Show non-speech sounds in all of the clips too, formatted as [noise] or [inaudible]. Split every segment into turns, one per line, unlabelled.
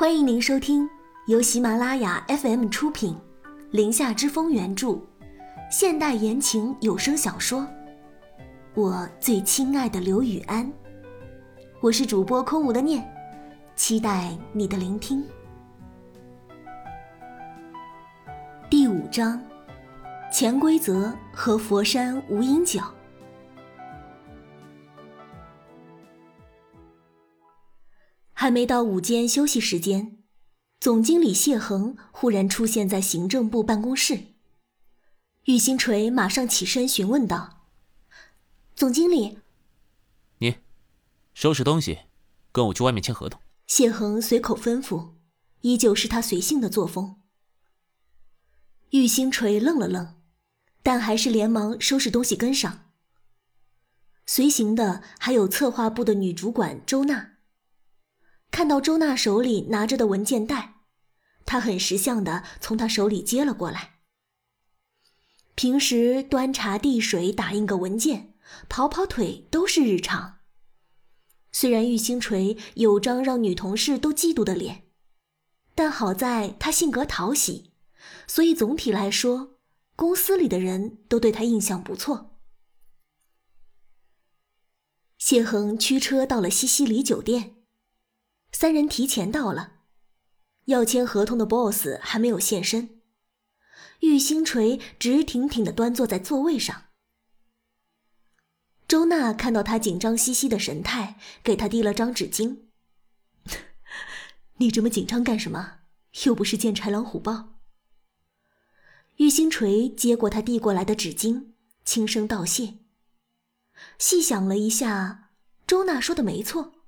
欢迎您收听由喜马拉雅 FM 出品，《林下之风》原著，现代言情有声小说《我最亲爱的刘雨安》。我是主播空无的念，期待你的聆听。第五章：潜规则和佛山无影脚。还没到午间休息时间，总经理谢恒忽然出现在行政部办公室。玉星锤马上起身询问道：“总经理，
你收拾东西，跟我去外面签合同。”
谢恒随口吩咐，依旧是他随性的作风。玉星锤愣了愣，但还是连忙收拾东西跟上。随行的还有策划部的女主管周娜。看到周娜手里拿着的文件袋，他很识相的从她手里接了过来。平时端茶递水、打印个文件、跑跑腿都是日常。虽然玉星锤有张让女同事都嫉妒的脸，但好在他性格讨喜，所以总体来说，公司里的人都对他印象不错。谢恒驱车到了西西里酒店。三人提前到了，要签合同的 boss 还没有现身。玉星锤直挺挺的端坐在座位上。周娜看到他紧张兮兮的神态，给他递了张纸巾。[laughs] 你这么紧张干什么？又不是见豺狼虎豹。玉星锤接过他递过来的纸巾，轻声道谢。细想了一下，周娜说的没错。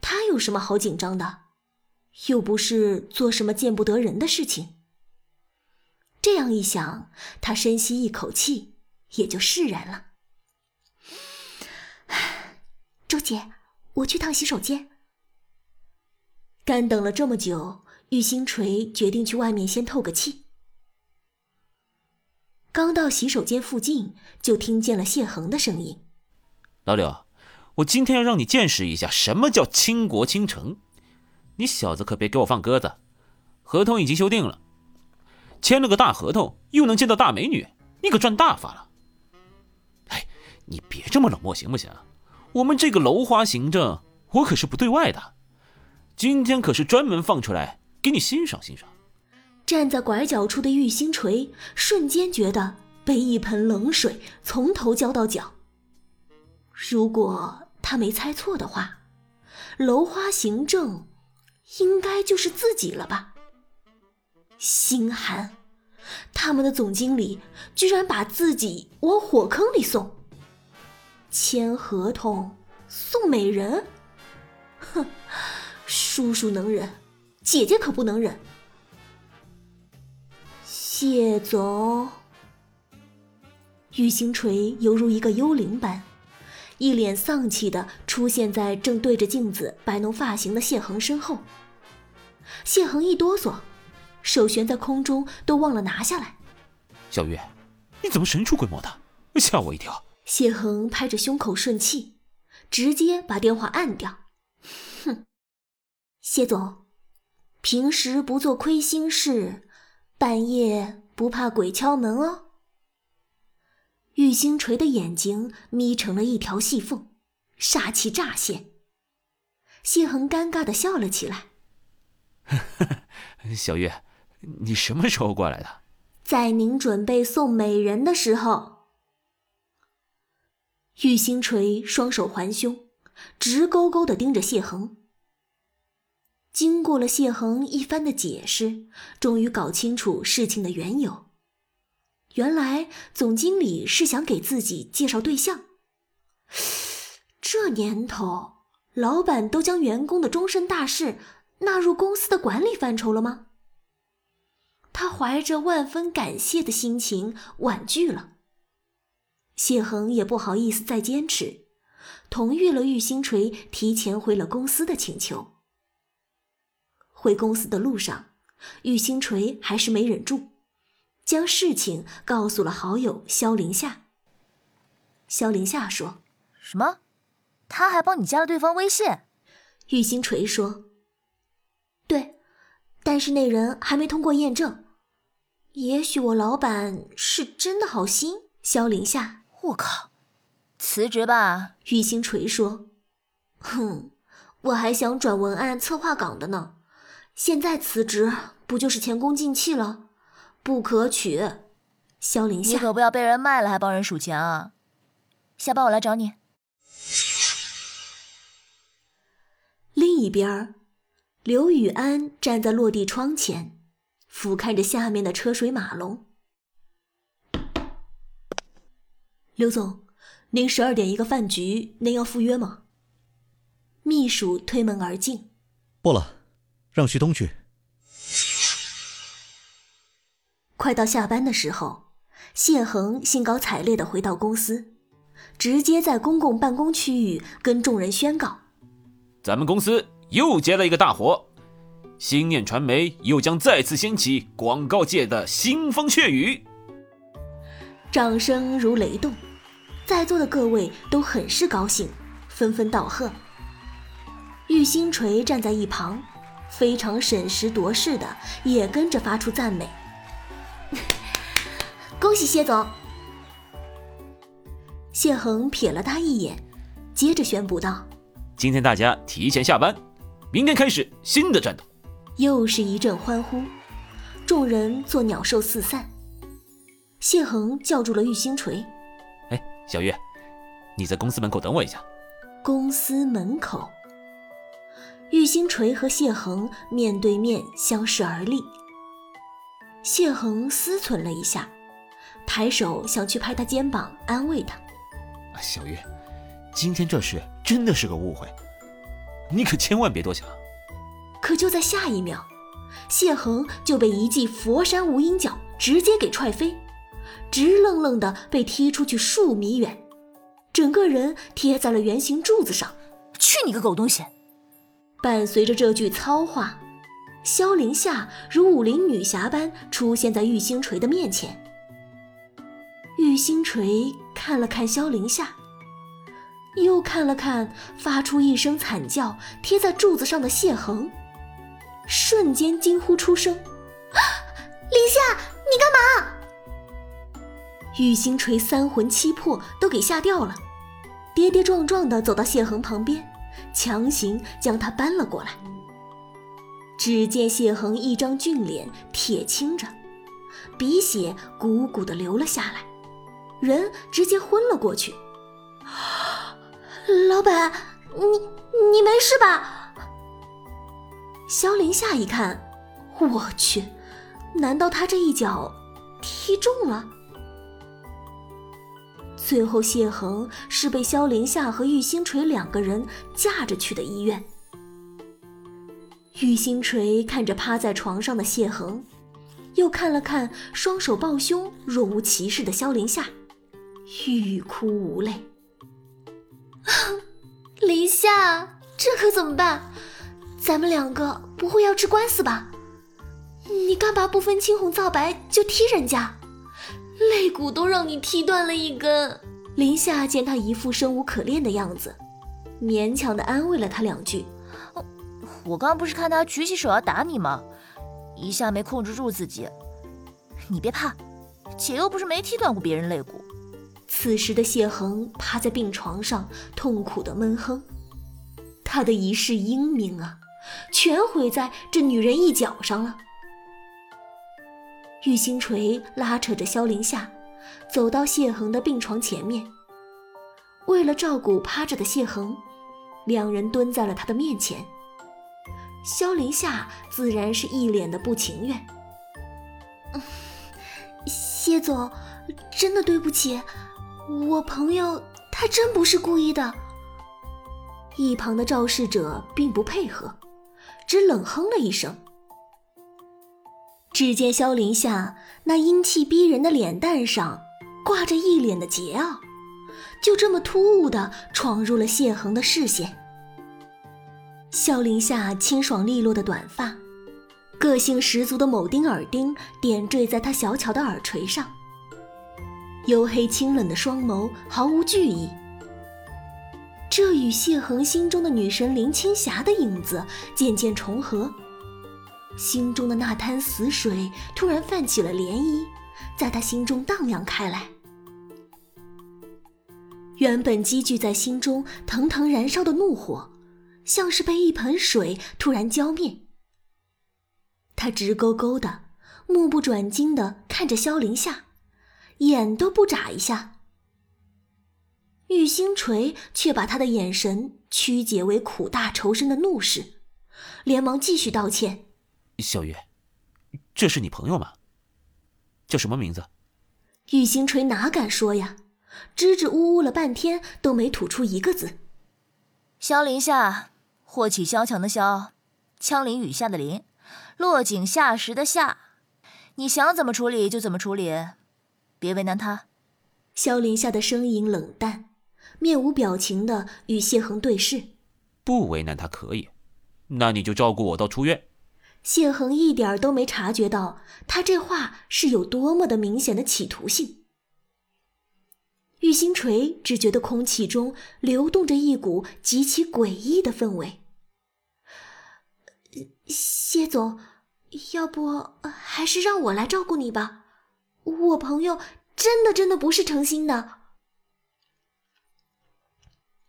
他有什么好紧张的？又不是做什么见不得人的事情。这样一想，他深吸一口气，也就释然了。[sighs] 周姐，我去趟洗手间。干等了这么久，玉星锤决定去外面先透个气。刚到洗手间附近，就听见了谢恒的声音：“
老柳。”我今天要让你见识一下什么叫倾国倾城，你小子可别给我放鸽子！合同已经修订了，签了个大合同，又能见到大美女，你可赚大发了。哎，你别这么冷漠行不行？我们这个楼花行政，我可是不对外的，今天可是专门放出来给你欣赏欣赏。
站在拐角处的玉星锤瞬间觉得被一盆冷水从头浇到脚。如果。他没猜错的话，楼花行政应该就是自己了吧？心寒，他们的总经理居然把自己往火坑里送，签合同送美人，哼，叔叔能忍，姐姐可不能忍。谢总，玉星锤犹如一个幽灵般。一脸丧气的出现在正对着镜子摆弄发型的谢恒身后。谢恒一哆嗦，手悬在空中都忘了拿下来。
小月，你怎么神出鬼没的？吓我一跳！
谢恒拍着胸口顺气，直接把电话按掉。哼，谢总，平时不做亏心事，半夜不怕鬼敲门哦。玉星锤的眼睛眯成了一条细缝，煞气乍现。谢恒尴尬的笑了起来：“ [laughs]
小月，你什么时候过来的？”
在您准备送美人的时候。玉星锤双手环胸，直勾勾的盯着谢恒。经过了谢恒一番的解释，终于搞清楚事情的缘由。原来总经理是想给自己介绍对象。这年头，老板都将员工的终身大事纳入公司的管理范畴了吗？他怀着万分感谢的心情婉拒了。谢恒也不好意思再坚持，同意了玉星锤提前回了公司的请求。回公司的路上，玉星锤还是没忍住。将事情告诉了好友萧林夏。萧林夏说：“
什么？他还帮你加了对方微信？”
玉星锤说：“对，但是那人还没通过验证。也许我老板是真的好心。萧林夏，
我靠，辞职吧！
玉星锤说：“哼，我还想转文案策划岗的呢，现在辞职不就是前功尽弃了？不可取。”萧凌夏，
你可不要被人卖了还帮人数钱啊！下班我来找你。
另一边，刘宇安站在落地窗前，俯瞰着下面的车水马龙。刘总，您十二点一个饭局，您要赴约吗？秘书推门而进。
不了，让徐东去。
快到下班的时候，谢恒兴高采烈地回到公司，直接在公共办公区域跟众人宣告：“
咱们公司又接了一个大活，新念传媒又将再次掀起广告界的腥风血雨。”
掌声如雷动，在座的各位都很是高兴，纷纷道贺。玉星锤站在一旁，非常审时度势的也跟着发出赞美：“恭喜谢总！”谢恒瞥了他一眼，接着宣布道：“
今天大家提前下班，明天开始新的战斗。”
又是一阵欢呼，众人做鸟兽四散。谢恒叫住了玉星锤：“
哎，小玉，你在公司门口等我一下。”
公司门口，玉星锤和谢恒面对面相视而立。谢恒思忖了一下，抬手想去拍他肩膀安慰他：“
小月，今天这事真的是个误会，你可千万别多想。”
可就在下一秒，谢恒就被一记佛山无影脚直接给踹飞。直愣愣的被踢出去数米远，整个人贴在了圆形柱子上。
去你个狗东西！
伴随着这句糙话，萧凌夏如武林女侠般出现在玉星锤的面前。玉星锤看了看萧凌夏，又看了看发出一声惨叫贴在柱子上的谢恒，瞬间惊呼出声：“凌夏，你干嘛？”玉星锤三魂七魄都给吓掉了，跌跌撞撞的走到谢恒旁边，强行将他搬了过来。只见谢恒一张俊脸铁青着，鼻血鼓鼓的流了下来，人直接昏了过去。老板，你你没事吧？萧凌夏一看，我去，难道他这一脚踢中了？最后，谢恒是被萧凌夏和玉星锤两个人架着去的医院。玉星锤看着趴在床上的谢恒，又看了看双手抱胸、若无其事的萧凌夏，欲哭无泪。[laughs] 林夏，这可怎么办？咱们两个不会要吃官司吧？你干嘛不分青红皂白就踢人家？肋骨都让你踢断了一根。林夏见他一副生无可恋的样子，勉强的安慰了他两句。
我刚不是看他举起手要打你吗？一下没控制住自己。你别怕，姐又不是没踢断过别人肋骨。
此时的谢恒趴在病床上，痛苦的闷哼。他的一世英名啊，全毁在这女人一脚上了。玉星锤拉扯着萧凌夏，走到谢恒的病床前面。为了照顾趴着的谢恒，两人蹲在了他的面前。萧凌夏自然是一脸的不情愿。谢总，真的对不起，我朋友他真不是故意的。一旁的肇事者并不配合，只冷哼了一声。只见萧凌夏那英气逼人的脸蛋上挂着一脸的桀骜，就这么突兀的闯入了谢恒的视线。萧凌夏清爽利落的短发，个性十足的铆钉耳钉点缀在他小巧的耳垂上，黝黑清冷的双眸毫无惧意，这与谢恒心中的女神林青霞的影子渐渐重合。心中的那滩死水突然泛起了涟漪，在他心中荡漾开来。原本积聚在心中、腾腾燃烧的怒火，像是被一盆水突然浇灭。他直勾勾的、目不转睛的看着萧凌夏，眼都不眨一下。玉星锤却把他的眼神曲解为苦大仇深的怒视，连忙继续道歉：“
小月，这是你朋友吗？叫什么名字？”
玉星锤哪敢说呀？支支吾吾了半天，都没吐出一个字。
萧林下，霍起萧墙的萧，枪林雨下的林，落井下石的下。你想怎么处理就怎么处理，别为难他。
萧林夏的声音冷淡，面无表情的与谢恒对视。
不为难他可以，那你就照顾我到出院。
谢恒一点都没察觉到他这话是有多么的明显的企图性。玉星锤只觉得空气中流动着一股极其诡异的氛围。谢总，要不还是让我来照顾你吧，我朋友真的真的不是诚心的。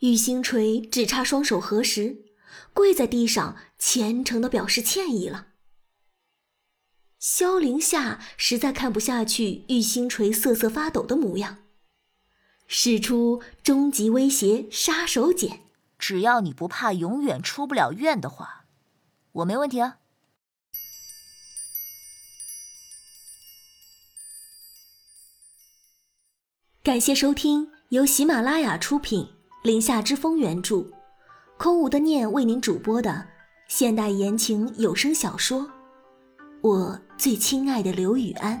玉星锤只差双手合十，跪在地上虔诚的表示歉意了。萧凌夏实在看不下去玉星锤瑟瑟发抖的模样。使出终极威胁杀手锏，
只要你不怕永远出不了院的话，我没问题啊。
感谢收听由喜马拉雅出品《林下之风》原著，空无的念为您主播的现代言情有声小说《我最亲爱的刘雨安》。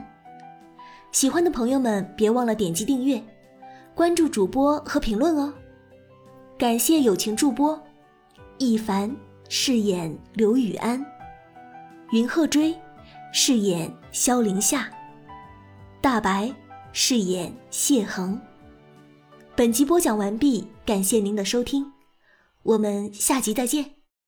喜欢的朋友们别忘了点击订阅。关注主播和评论哦，感谢友情助播，一凡饰演刘雨安，云鹤追饰演萧凌夏，大白饰演谢恒。本集播讲完毕，感谢您的收听，我们下集再见。